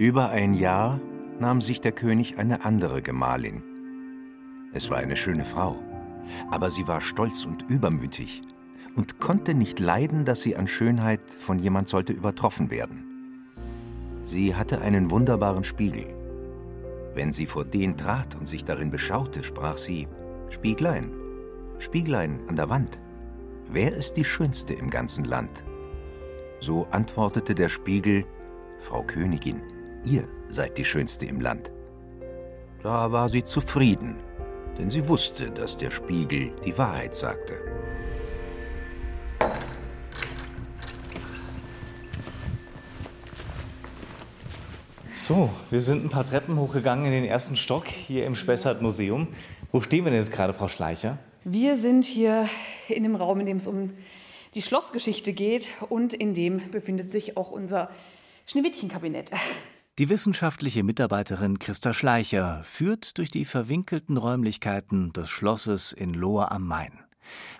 Über ein Jahr nahm sich der König eine andere Gemahlin. Es war eine schöne Frau, aber sie war stolz und übermütig und konnte nicht leiden, dass sie an Schönheit von jemand sollte übertroffen werden. Sie hatte einen wunderbaren Spiegel. Wenn sie vor den trat und sich darin beschaute, sprach sie: Spieglein, Spieglein an der Wand, wer ist die Schönste im ganzen Land? So antwortete der Spiegel: Frau Königin, ihr seid die Schönste im Land. Da war sie zufrieden, denn sie wusste, dass der Spiegel die Wahrheit sagte. So, wir sind ein paar Treppen hochgegangen in den ersten Stock hier im Spessart Museum. Wo stehen wir denn jetzt gerade, Frau Schleicher? Wir sind hier in dem Raum, in dem es um die Schlossgeschichte geht und in dem befindet sich auch unser Schneewittchenkabinett. Die wissenschaftliche Mitarbeiterin Christa Schleicher führt durch die verwinkelten Räumlichkeiten des Schlosses in Lohr am Main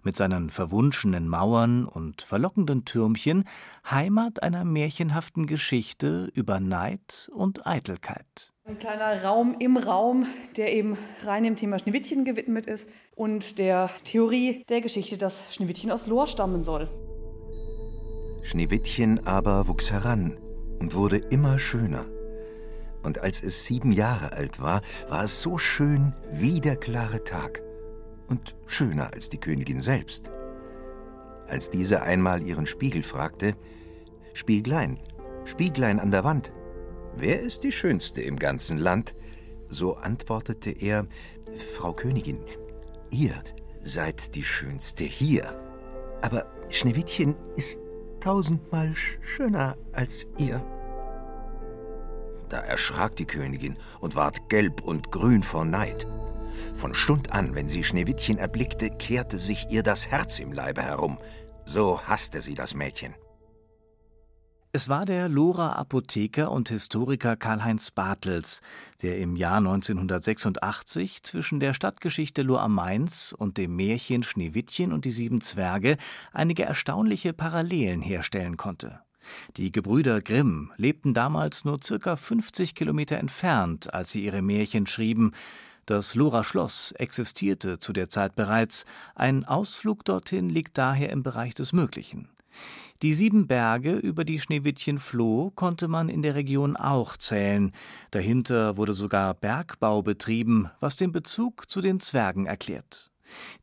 mit seinen verwunschenen Mauern und verlockenden Türmchen Heimat einer märchenhaften Geschichte über Neid und Eitelkeit. Ein kleiner Raum im Raum, der eben rein dem Thema Schneewittchen gewidmet ist und der Theorie der Geschichte, dass Schneewittchen aus Lohr stammen soll. Schneewittchen aber wuchs heran und wurde immer schöner. Und als es sieben Jahre alt war, war es so schön wie der klare Tag und schöner als die Königin selbst. Als diese einmal ihren Spiegel fragte, Spieglein, Spieglein an der Wand, wer ist die Schönste im ganzen Land? So antwortete er, Frau Königin, ihr seid die Schönste hier. Aber Schneewittchen ist tausendmal schöner als ihr. Da erschrak die Königin und ward gelb und grün vor Neid. Von Stund an, wenn sie Schneewittchen erblickte, kehrte sich ihr das Herz im Leibe herum. So hasste sie das Mädchen. Es war der Lohrer Apotheker und Historiker Karl-Heinz Bartels, der im Jahr 1986 zwischen der Stadtgeschichte Lohr am Mainz und dem Märchen Schneewittchen und die sieben Zwerge einige erstaunliche Parallelen herstellen konnte. Die Gebrüder Grimm lebten damals nur circa 50 Kilometer entfernt, als sie ihre Märchen schrieben, das Lohrer Schloss existierte zu der Zeit bereits, ein Ausflug dorthin liegt daher im Bereich des Möglichen. Die sieben Berge, über die Schneewittchen floh, konnte man in der Region auch zählen. Dahinter wurde sogar Bergbau betrieben, was den Bezug zu den Zwergen erklärt.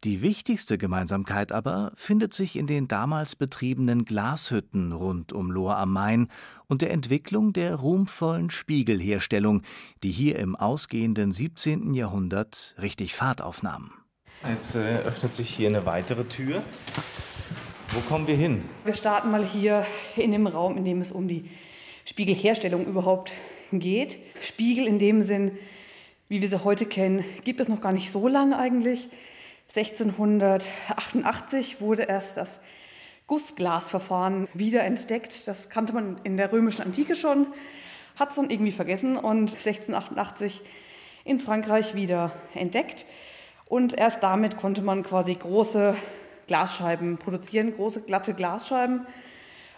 Die wichtigste Gemeinsamkeit aber findet sich in den damals betriebenen Glashütten rund um Lohr am Main und der Entwicklung der ruhmvollen Spiegelherstellung, die hier im ausgehenden 17. Jahrhundert richtig Fahrt aufnahm. Jetzt äh, öffnet sich hier eine weitere Tür. Wo kommen wir hin? Wir starten mal hier in dem Raum, in dem es um die Spiegelherstellung überhaupt geht. Spiegel in dem Sinn, wie wir sie heute kennen, gibt es noch gar nicht so lange eigentlich. 1688 wurde erst das Gussglasverfahren wiederentdeckt. Das kannte man in der römischen Antike schon, hat es dann irgendwie vergessen und 1688 in Frankreich wieder entdeckt. Und erst damit konnte man quasi große Glasscheiben produzieren, große glatte Glasscheiben.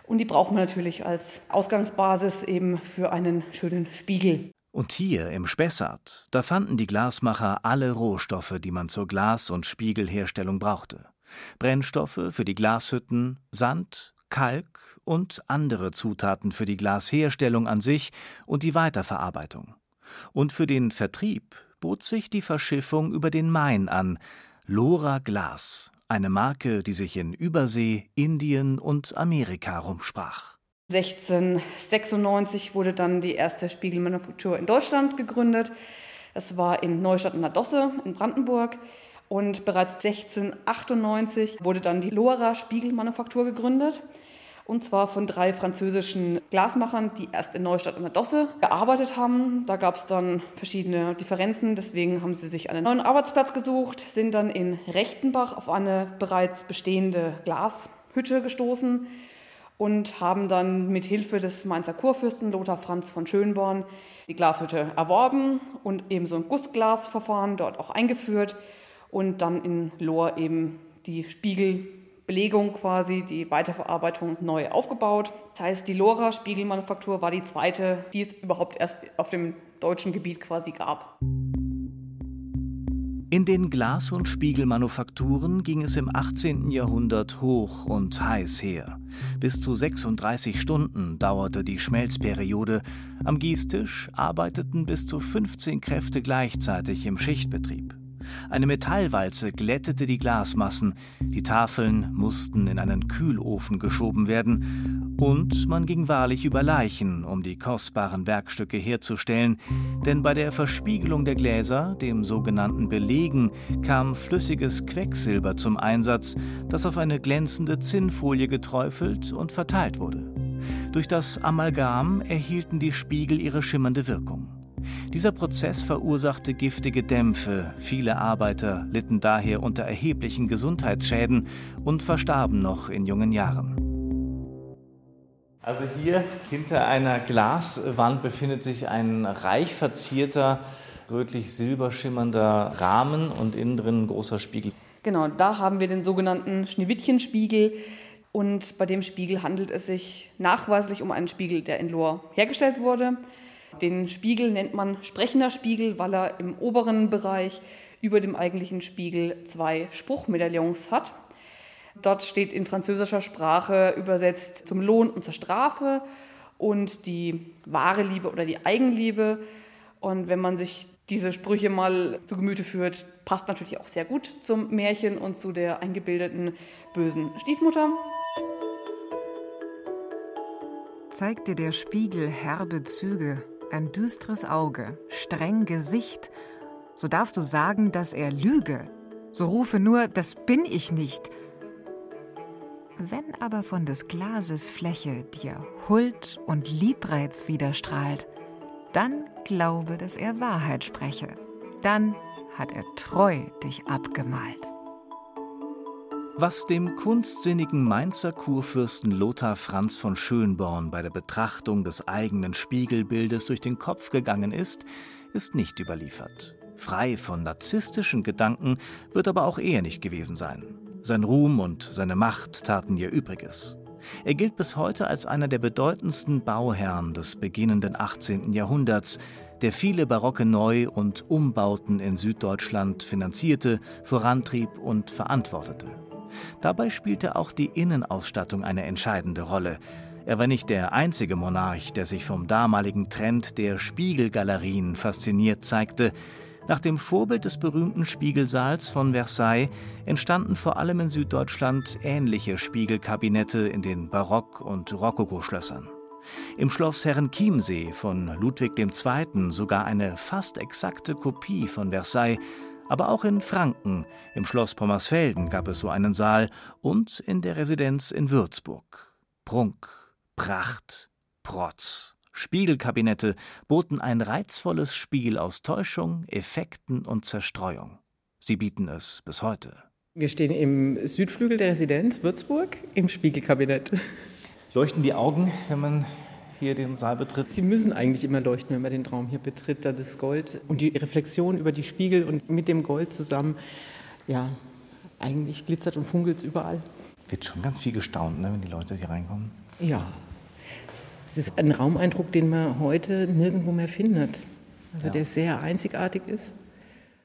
Und die braucht man natürlich als Ausgangsbasis eben für einen schönen Spiegel. Und hier im Spessart, da fanden die Glasmacher alle Rohstoffe, die man zur Glas- und Spiegelherstellung brauchte. Brennstoffe für die Glashütten, Sand, Kalk und andere Zutaten für die Glasherstellung an sich und die Weiterverarbeitung. Und für den Vertrieb bot sich die Verschiffung über den Main an, Lora Glas, eine Marke, die sich in Übersee, Indien und Amerika rumsprach. 1696 wurde dann die erste Spiegelmanufaktur in Deutschland gegründet. Es war in Neustadt an der Dosse in Brandenburg. Und bereits 1698 wurde dann die Lohrer Spiegelmanufaktur gegründet. Und zwar von drei französischen Glasmachern, die erst in Neustadt an der Dosse gearbeitet haben. Da gab es dann verschiedene Differenzen, deswegen haben sie sich einen neuen Arbeitsplatz gesucht, sind dann in Rechtenbach auf eine bereits bestehende Glashütte gestoßen und haben dann mit Hilfe des Mainzer Kurfürsten Lothar Franz von Schönborn die Glashütte erworben und eben so ein Gussglasverfahren dort auch eingeführt und dann in Lohr eben die Spiegel Belegung quasi, die Weiterverarbeitung neu aufgebaut. Das heißt, die Lora Spiegelmanufaktur war die zweite, die es überhaupt erst auf dem deutschen Gebiet quasi gab. In den Glas- und Spiegelmanufakturen ging es im 18. Jahrhundert hoch und heiß her. Bis zu 36 Stunden dauerte die Schmelzperiode. Am Gießtisch arbeiteten bis zu 15 Kräfte gleichzeitig im Schichtbetrieb. Eine Metallwalze glättete die Glasmassen, die Tafeln mussten in einen Kühlofen geschoben werden, und man ging wahrlich über Leichen, um die kostbaren Werkstücke herzustellen, denn bei der Verspiegelung der Gläser, dem sogenannten Belegen, kam flüssiges Quecksilber zum Einsatz, das auf eine glänzende Zinnfolie geträufelt und verteilt wurde. Durch das Amalgam erhielten die Spiegel ihre schimmernde Wirkung. Dieser Prozess verursachte giftige Dämpfe, viele Arbeiter litten daher unter erheblichen Gesundheitsschäden und verstarben noch in jungen Jahren. Also hier hinter einer Glaswand befindet sich ein reich verzierter, rötlich silberschimmernder Rahmen und innen drin ein großer Spiegel. Genau, da haben wir den sogenannten Schneewittchenspiegel. Und bei dem Spiegel handelt es sich nachweislich um einen Spiegel, der in Lohr hergestellt wurde. Den Spiegel nennt man sprechender Spiegel, weil er im oberen Bereich über dem eigentlichen Spiegel zwei Spruchmedaillons hat. Dort steht in französischer Sprache übersetzt zum Lohn und zur Strafe und die wahre Liebe oder die Eigenliebe. Und wenn man sich diese Sprüche mal zu Gemüte führt, passt natürlich auch sehr gut zum Märchen und zu der eingebildeten bösen Stiefmutter. Zeigt dir der Spiegel herbe Züge, ein düstres Auge, streng Gesicht, so darfst du sagen, dass er lüge. So rufe nur, das bin ich nicht. Wenn aber von des Glases Fläche dir Huld und Liebreiz widerstrahlt, dann glaube, dass er Wahrheit spreche. Dann hat er treu dich abgemalt. Was dem kunstsinnigen Mainzer Kurfürsten Lothar Franz von Schönborn bei der Betrachtung des eigenen Spiegelbildes durch den Kopf gegangen ist, ist nicht überliefert. Frei von narzisstischen Gedanken wird aber auch er nicht gewesen sein. Sein Ruhm und seine Macht taten ihr Übriges. Er gilt bis heute als einer der bedeutendsten Bauherren des beginnenden 18. Jahrhunderts, der viele barocke Neu- und Umbauten in Süddeutschland finanzierte, vorantrieb und verantwortete. Dabei spielte auch die Innenausstattung eine entscheidende Rolle. Er war nicht der einzige Monarch, der sich vom damaligen Trend der Spiegelgalerien fasziniert zeigte. Nach dem Vorbild des berühmten Spiegelsaals von Versailles entstanden vor allem in Süddeutschland ähnliche Spiegelkabinette in den Barock- und Rokokoschlössern. Im Schloss Herrenchiemsee von Ludwig II. sogar eine fast exakte Kopie von Versailles aber auch in Franken, im Schloss Pommersfelden gab es so einen Saal und in der Residenz in Würzburg. Prunk, Pracht, Protz, Spiegelkabinette boten ein reizvolles Spiel aus Täuschung, Effekten und Zerstreuung. Sie bieten es bis heute. Wir stehen im Südflügel der Residenz Würzburg im Spiegelkabinett. Leuchten die Augen, wenn man hier den Saal betritt? Sie müssen eigentlich immer leuchten, wenn man den Raum hier betritt, da das Gold und die Reflexion über die Spiegel und mit dem Gold zusammen, ja, eigentlich glitzert und funkelt es überall. Wird schon ganz viel gestaunt, ne, wenn die Leute hier reinkommen. Ja, es ist ein Raumeindruck, den man heute nirgendwo mehr findet. Also ja. der sehr einzigartig ist.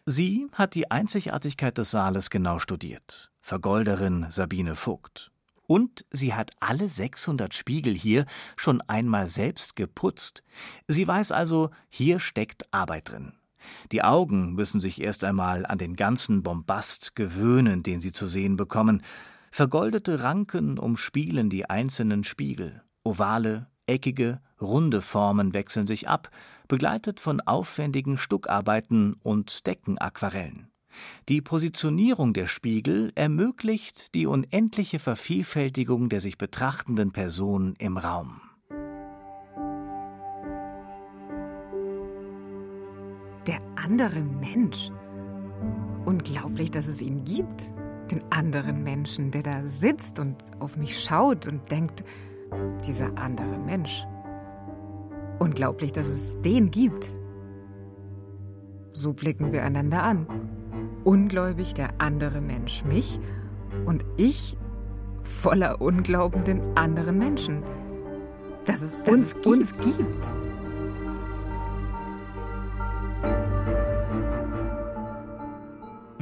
Sie hat die Einzigartigkeit des Saales genau studiert. Vergolderin Sabine Vogt. Und sie hat alle 600 Spiegel hier schon einmal selbst geputzt. Sie weiß also, hier steckt Arbeit drin. Die Augen müssen sich erst einmal an den ganzen Bombast gewöhnen, den sie zu sehen bekommen. Vergoldete Ranken umspielen die einzelnen Spiegel. Ovale, eckige, runde Formen wechseln sich ab, begleitet von aufwendigen Stuckarbeiten und Deckenaquarellen. Die Positionierung der Spiegel ermöglicht die unendliche Vervielfältigung der sich betrachtenden Person im Raum. Der andere Mensch. Unglaublich, dass es ihn gibt. Den anderen Menschen, der da sitzt und auf mich schaut und denkt, dieser andere Mensch. Unglaublich, dass es den gibt. So blicken wir einander an ungläubig der andere Mensch mich und ich voller unglaubenden anderen Menschen. Dass es, dass uns, es gibt. uns gibt.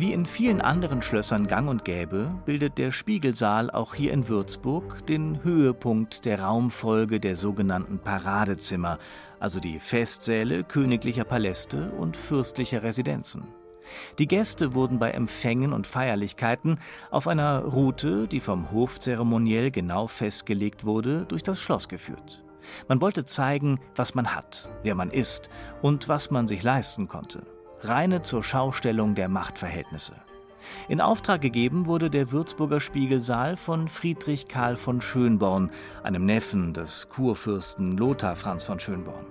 Wie in vielen anderen Schlössern gang und gäbe, bildet der Spiegelsaal auch hier in Würzburg den Höhepunkt der Raumfolge der sogenannten Paradezimmer, also die Festsäle königlicher Paläste und fürstlicher Residenzen. Die Gäste wurden bei Empfängen und Feierlichkeiten auf einer Route, die vom Hofzeremoniell genau festgelegt wurde, durch das Schloss geführt. Man wollte zeigen, was man hat, wer man ist und was man sich leisten konnte reine zur Schaustellung der Machtverhältnisse. In Auftrag gegeben wurde der Würzburger Spiegelsaal von Friedrich Karl von Schönborn, einem Neffen des Kurfürsten Lothar Franz von Schönborn.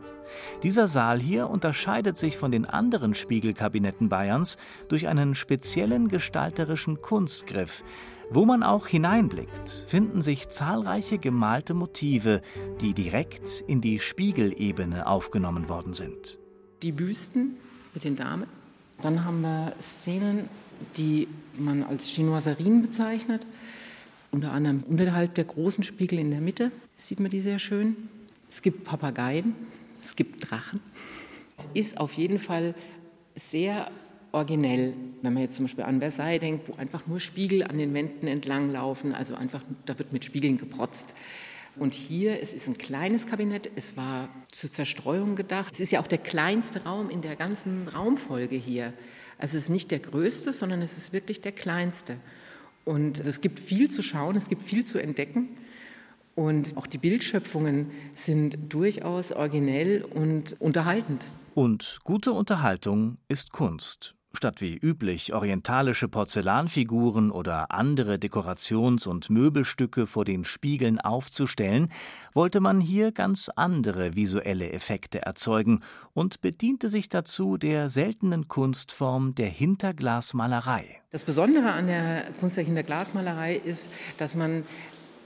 Dieser Saal hier unterscheidet sich von den anderen Spiegelkabinetten Bayerns durch einen speziellen gestalterischen Kunstgriff. Wo man auch hineinblickt, finden sich zahlreiche gemalte Motive, die direkt in die Spiegelebene aufgenommen worden sind. Die Büsten mit den Damen. Dann haben wir Szenen, die man als Chinoiserien bezeichnet. Unter anderem unterhalb der großen Spiegel in der Mitte sieht man die sehr schön. Es gibt Papageien, es gibt Drachen. Es ist auf jeden Fall sehr originell, wenn man jetzt zum Beispiel an Versailles denkt, wo einfach nur Spiegel an den Wänden entlang laufen, also einfach, da wird mit Spiegeln geprotzt. Und hier, es ist ein kleines Kabinett, es war zur Zerstreuung gedacht. Es ist ja auch der kleinste Raum in der ganzen Raumfolge hier. Also es ist nicht der größte, sondern es ist wirklich der kleinste. Und also es gibt viel zu schauen, es gibt viel zu entdecken. Und auch die Bildschöpfungen sind durchaus originell und unterhaltend. Und gute Unterhaltung ist Kunst. Statt wie üblich orientalische Porzellanfiguren oder andere Dekorations- und Möbelstücke vor den Spiegeln aufzustellen, wollte man hier ganz andere visuelle Effekte erzeugen und bediente sich dazu der seltenen Kunstform der Hinterglasmalerei. Das Besondere an der Kunst der Hinterglasmalerei ist, dass man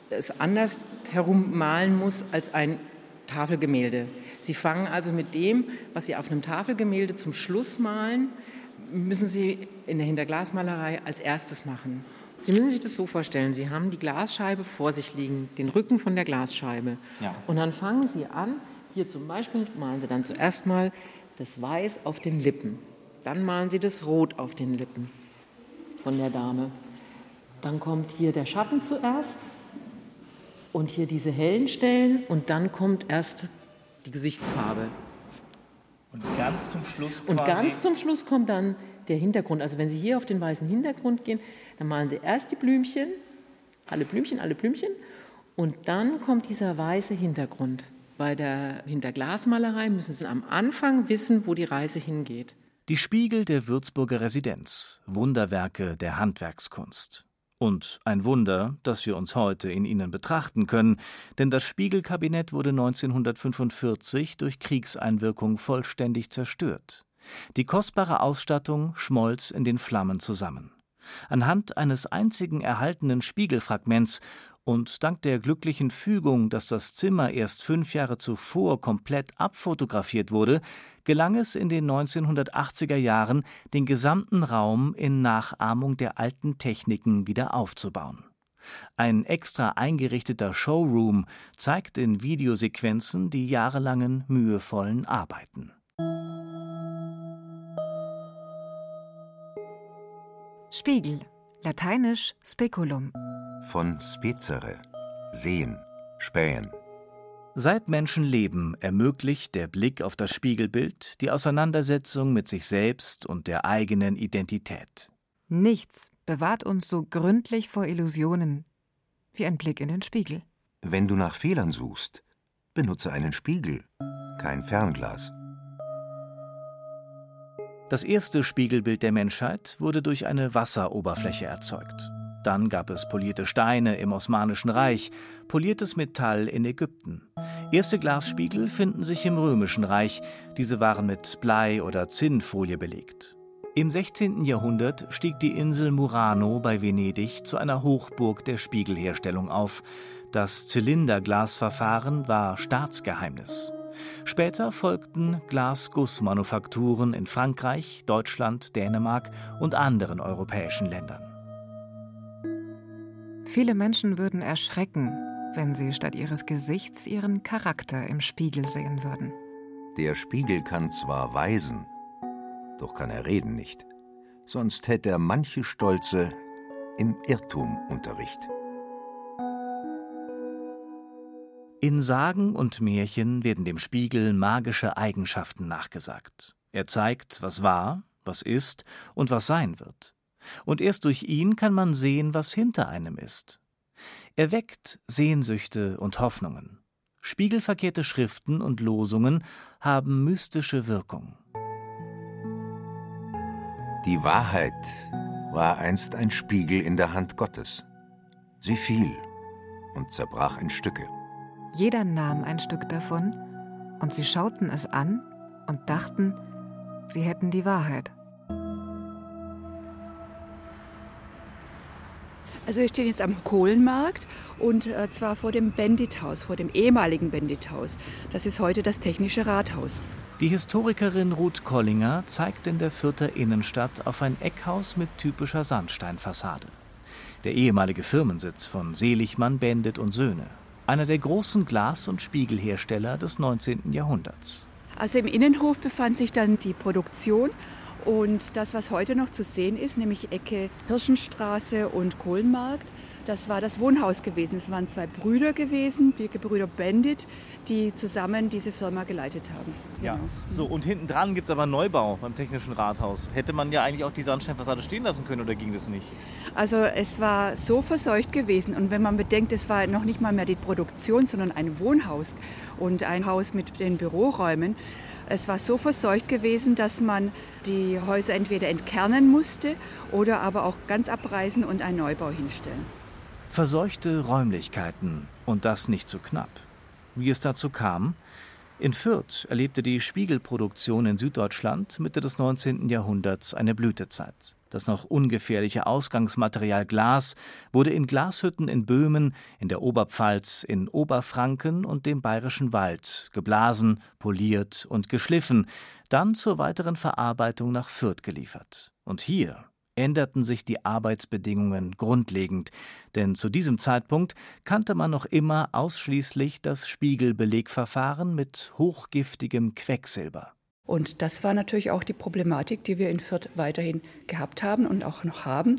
es anders herum malen muss als ein Tafelgemälde. Sie fangen also mit dem, was Sie auf einem Tafelgemälde zum Schluss malen, müssen Sie in der Hinterglasmalerei als erstes machen. Sie müssen sich das so vorstellen, Sie haben die Glasscheibe vor sich liegen, den Rücken von der Glasscheibe. Ja. Und dann fangen Sie an, hier zum Beispiel malen Sie dann zuerst mal das Weiß auf den Lippen. Dann malen Sie das Rot auf den Lippen von der Dame. Dann kommt hier der Schatten zuerst und hier diese hellen Stellen und dann kommt erst die Gesichtsfarbe. Und ganz zum Schluss quasi. Und ganz zum Schluss kommt dann der Hintergrund. Also wenn Sie hier auf den weißen Hintergrund gehen, dann malen Sie erst die Blümchen, alle Blümchen, alle Blümchen, und dann kommt dieser weiße Hintergrund. Bei der Hinterglasmalerei müssen Sie am Anfang wissen, wo die Reise hingeht. Die Spiegel der Würzburger Residenz, Wunderwerke der Handwerkskunst. Und ein Wunder, dass wir uns heute in ihnen betrachten können, denn das Spiegelkabinett wurde 1945 durch Kriegseinwirkung vollständig zerstört. Die kostbare Ausstattung schmolz in den Flammen zusammen. Anhand eines einzigen erhaltenen Spiegelfragments und dank der glücklichen Fügung, dass das Zimmer erst fünf Jahre zuvor komplett abfotografiert wurde, gelang es in den 1980er Jahren, den gesamten Raum in Nachahmung der alten Techniken wieder aufzubauen. Ein extra eingerichteter Showroom zeigt in Videosequenzen die jahrelangen mühevollen Arbeiten. Spiegel, lateinisch Speculum von spezere, sehen, spähen. Seit Menschen leben, ermöglicht der Blick auf das Spiegelbild die Auseinandersetzung mit sich selbst und der eigenen Identität. Nichts bewahrt uns so gründlich vor Illusionen wie ein Blick in den Spiegel. Wenn du nach Fehlern suchst, benutze einen Spiegel, kein Fernglas. Das erste Spiegelbild der Menschheit wurde durch eine Wasseroberfläche erzeugt. Dann gab es polierte Steine im Osmanischen Reich, poliertes Metall in Ägypten. Erste Glasspiegel finden sich im Römischen Reich. Diese waren mit Blei- oder Zinnfolie belegt. Im 16. Jahrhundert stieg die Insel Murano bei Venedig zu einer Hochburg der Spiegelherstellung auf. Das Zylinderglasverfahren war Staatsgeheimnis. Später folgten Glasgussmanufakturen in Frankreich, Deutschland, Dänemark und anderen europäischen Ländern. Viele Menschen würden erschrecken, wenn sie statt ihres Gesichts ihren Charakter im Spiegel sehen würden. Der Spiegel kann zwar weisen, doch kann er reden nicht. Sonst hätte er manche Stolze im Irrtum Unterricht. In Sagen und Märchen werden dem Spiegel magische Eigenschaften nachgesagt. Er zeigt, was war, was ist und was sein wird. Und erst durch ihn kann man sehen, was hinter einem ist. Er weckt Sehnsüchte und Hoffnungen. Spiegelverkehrte Schriften und Losungen haben mystische Wirkung. Die Wahrheit war einst ein Spiegel in der Hand Gottes. Sie fiel und zerbrach in Stücke. Jeder nahm ein Stück davon, und sie schauten es an und dachten, sie hätten die Wahrheit. Also wir stehen jetzt am Kohlenmarkt und äh, zwar vor dem Bandithaus, vor dem ehemaligen Bandithaus. Das ist heute das Technische Rathaus. Die Historikerin Ruth Kollinger zeigt in der Fürther Innenstadt auf ein Eckhaus mit typischer Sandsteinfassade. Der ehemalige Firmensitz von Seligmann, Bendit und Söhne. Einer der großen Glas- und Spiegelhersteller des 19. Jahrhunderts. Also im Innenhof befand sich dann die Produktion und das, was heute noch zu sehen ist, nämlich Ecke Hirschenstraße und Kohlenmarkt, das war das Wohnhaus gewesen. Es waren zwei Brüder gewesen, die Gebrüder Bandit, die zusammen diese Firma geleitet haben. Ja, genau. so und hinten dran gibt es aber einen Neubau beim Technischen Rathaus. Hätte man ja eigentlich auch die Sandsteinfassade stehen lassen können oder ging das nicht? Also es war so verseucht gewesen und wenn man bedenkt, es war noch nicht mal mehr die Produktion, sondern ein Wohnhaus und ein Haus mit den Büroräumen, es war so verseucht gewesen, dass man die Häuser entweder entkernen musste oder aber auch ganz abreißen und einen Neubau hinstellen. Verseuchte Räumlichkeiten und das nicht zu knapp. Wie es dazu kam? In Fürth erlebte die Spiegelproduktion in Süddeutschland Mitte des 19. Jahrhunderts eine Blütezeit. Das noch ungefährliche Ausgangsmaterial Glas wurde in Glashütten in Böhmen, in der Oberpfalz, in Oberfranken und dem Bayerischen Wald geblasen, poliert und geschliffen, dann zur weiteren Verarbeitung nach Fürth geliefert. Und hier änderten sich die Arbeitsbedingungen grundlegend, denn zu diesem Zeitpunkt kannte man noch immer ausschließlich das Spiegelbelegverfahren mit hochgiftigem Quecksilber. Und das war natürlich auch die Problematik, die wir in Fürth weiterhin gehabt haben und auch noch haben,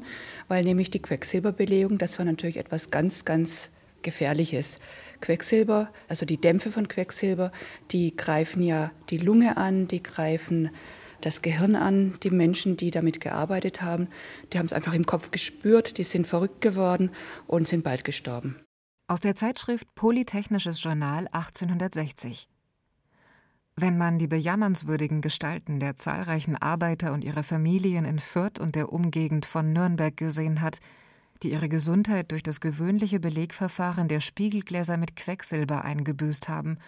weil nämlich die Quecksilberbelegung, das war natürlich etwas ganz, ganz Gefährliches. Quecksilber, also die Dämpfe von Quecksilber, die greifen ja die Lunge an, die greifen das Gehirn an. Die Menschen, die damit gearbeitet haben, die haben es einfach im Kopf gespürt, die sind verrückt geworden und sind bald gestorben. Aus der Zeitschrift Polytechnisches Journal 1860. Wenn man die bejammernswürdigen Gestalten der zahlreichen Arbeiter und ihrer Familien in Fürth und der Umgegend von Nürnberg gesehen hat, die ihre Gesundheit durch das gewöhnliche Belegverfahren der Spiegelgläser mit Quecksilber eingebüßt haben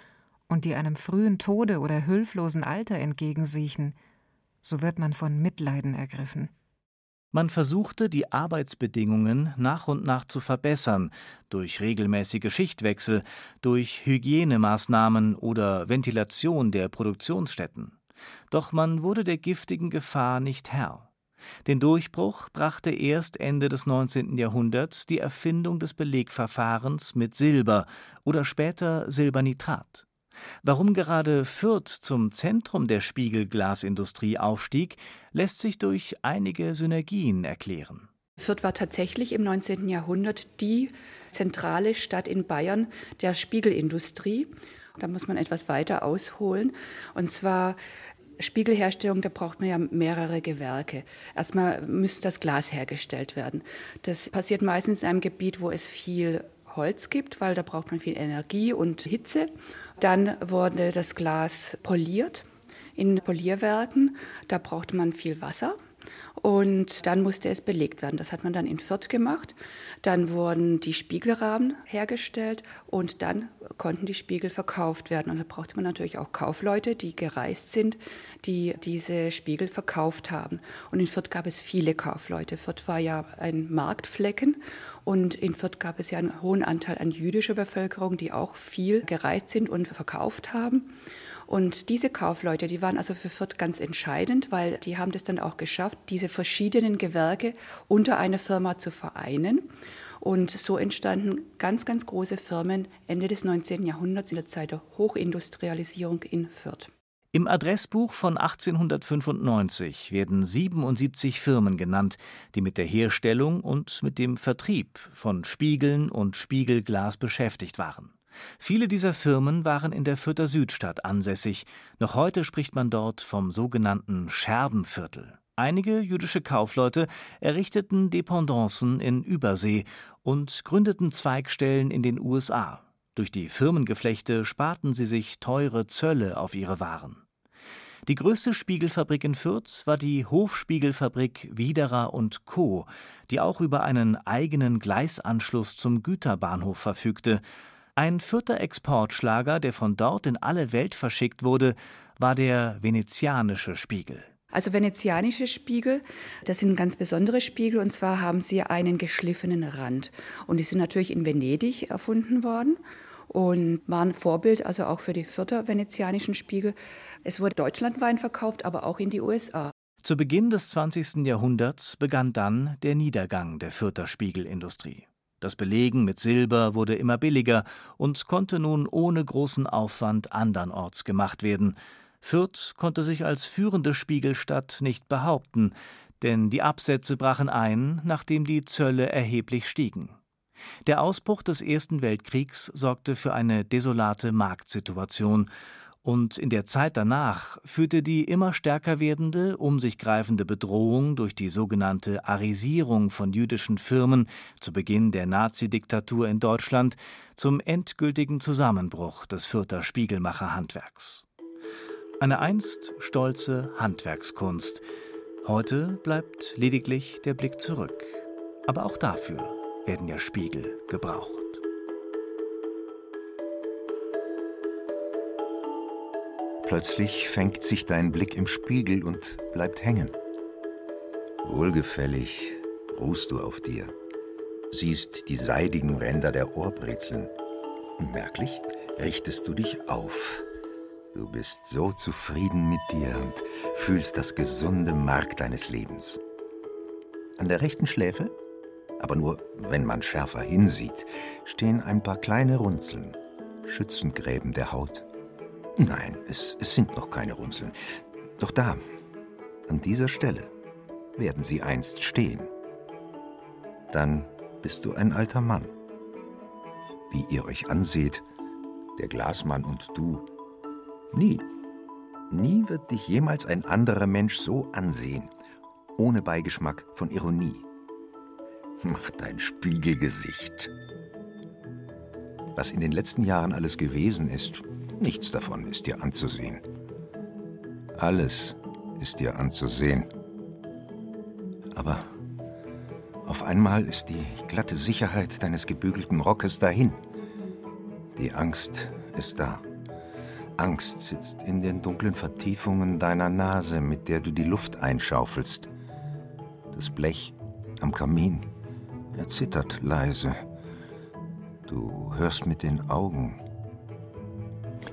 und die einem frühen Tode oder hülflosen Alter entgegensiechen, so wird man von Mitleiden ergriffen. Man versuchte, die Arbeitsbedingungen nach und nach zu verbessern, durch regelmäßige Schichtwechsel, durch Hygienemaßnahmen oder Ventilation der Produktionsstätten. Doch man wurde der giftigen Gefahr nicht Herr. Den Durchbruch brachte erst Ende des 19. Jahrhunderts die Erfindung des Belegverfahrens mit Silber oder später Silbernitrat. Warum gerade Fürth zum Zentrum der Spiegelglasindustrie aufstieg, lässt sich durch einige Synergien erklären. Fürth war tatsächlich im 19. Jahrhundert die zentrale Stadt in Bayern der Spiegelindustrie. Da muss man etwas weiter ausholen. Und zwar Spiegelherstellung, da braucht man ja mehrere Gewerke. Erstmal müsste das Glas hergestellt werden. Das passiert meistens in einem Gebiet, wo es viel Holz gibt, weil da braucht man viel Energie und Hitze. Dann wurde das Glas poliert in Polierwerken. Da brauchte man viel Wasser. Und dann musste es belegt werden. Das hat man dann in Fürth gemacht. Dann wurden die Spiegelrahmen hergestellt und dann konnten die Spiegel verkauft werden. Und da brauchte man natürlich auch Kaufleute, die gereist sind, die diese Spiegel verkauft haben. Und in Fürth gab es viele Kaufleute. Fürth war ja ein Marktflecken und in Fürth gab es ja einen hohen Anteil an jüdischer Bevölkerung, die auch viel gereist sind und verkauft haben. Und diese Kaufleute, die waren also für Fürth ganz entscheidend, weil die haben das dann auch geschafft, diese verschiedenen Gewerke unter einer Firma zu vereinen. Und so entstanden ganz, ganz große Firmen Ende des 19. Jahrhunderts in der Zeit der Hochindustrialisierung in Fürth. Im Adressbuch von 1895 werden 77 Firmen genannt, die mit der Herstellung und mit dem Vertrieb von Spiegeln und Spiegelglas beschäftigt waren. Viele dieser Firmen waren in der Fürther Südstadt ansässig. Noch heute spricht man dort vom sogenannten Scherbenviertel. Einige jüdische Kaufleute errichteten Dependancen in Übersee und gründeten Zweigstellen in den USA. Durch die Firmengeflechte sparten sie sich teure Zölle auf ihre Waren. Die größte Spiegelfabrik in Fürth war die Hofspiegelfabrik Widerer und Co., die auch über einen eigenen Gleisanschluss zum Güterbahnhof verfügte. Ein vierter Exportschlager, der von dort in alle Welt verschickt wurde, war der venezianische Spiegel. Also venezianische Spiegel, das sind ganz besondere Spiegel und zwar haben sie einen geschliffenen Rand. Und die sind natürlich in Venedig erfunden worden und waren Vorbild also auch für die Vierter venezianischen Spiegel. Es wurde deutschlandweit verkauft, aber auch in die USA. Zu Beginn des 20. Jahrhunderts begann dann der Niedergang der Fürther Spiegelindustrie. Das Belegen mit Silber wurde immer billiger und konnte nun ohne großen Aufwand andernorts gemacht werden. Fürth konnte sich als führende Spiegelstadt nicht behaupten, denn die Absätze brachen ein, nachdem die Zölle erheblich stiegen. Der Ausbruch des Ersten Weltkriegs sorgte für eine desolate Marktsituation, und in der Zeit danach führte die immer stärker werdende, um sich greifende Bedrohung durch die sogenannte Arisierung von jüdischen Firmen zu Beginn der Nazidiktatur in Deutschland zum endgültigen Zusammenbruch des Fürther Spiegelmacherhandwerks. Eine einst stolze Handwerkskunst. Heute bleibt lediglich der Blick zurück. Aber auch dafür werden ja Spiegel gebraucht. Plötzlich fängt sich dein Blick im Spiegel und bleibt hängen. Wohlgefällig ruhst du auf dir, siehst die seidigen Ränder der Ohrbrezeln und merklich richtest du dich auf. Du bist so zufrieden mit dir und fühlst das gesunde Mark deines Lebens. An der rechten Schläfe aber nur wenn man schärfer hinsieht, stehen ein paar kleine Runzeln, Schützengräben der Haut. Nein, es, es sind noch keine Runzeln. Doch da, an dieser Stelle, werden sie einst stehen. Dann bist du ein alter Mann. Wie ihr euch anseht, der Glasmann und du. Nie, nie wird dich jemals ein anderer Mensch so ansehen, ohne Beigeschmack von Ironie. Mach dein Spiegelgesicht. Was in den letzten Jahren alles gewesen ist, nichts davon ist dir anzusehen. Alles ist dir anzusehen. Aber auf einmal ist die glatte Sicherheit deines gebügelten Rockes dahin. Die Angst ist da. Angst sitzt in den dunklen Vertiefungen deiner Nase, mit der du die Luft einschaufelst. Das Blech am Kamin er zittert leise. Du hörst mit den Augen.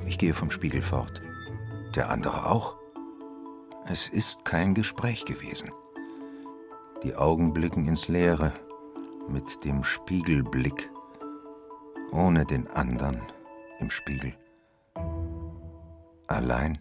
Ich gehe vom Spiegel fort. Der andere auch. Es ist kein Gespräch gewesen. Die Augen blicken ins Leere mit dem Spiegelblick, ohne den anderen im Spiegel. Allein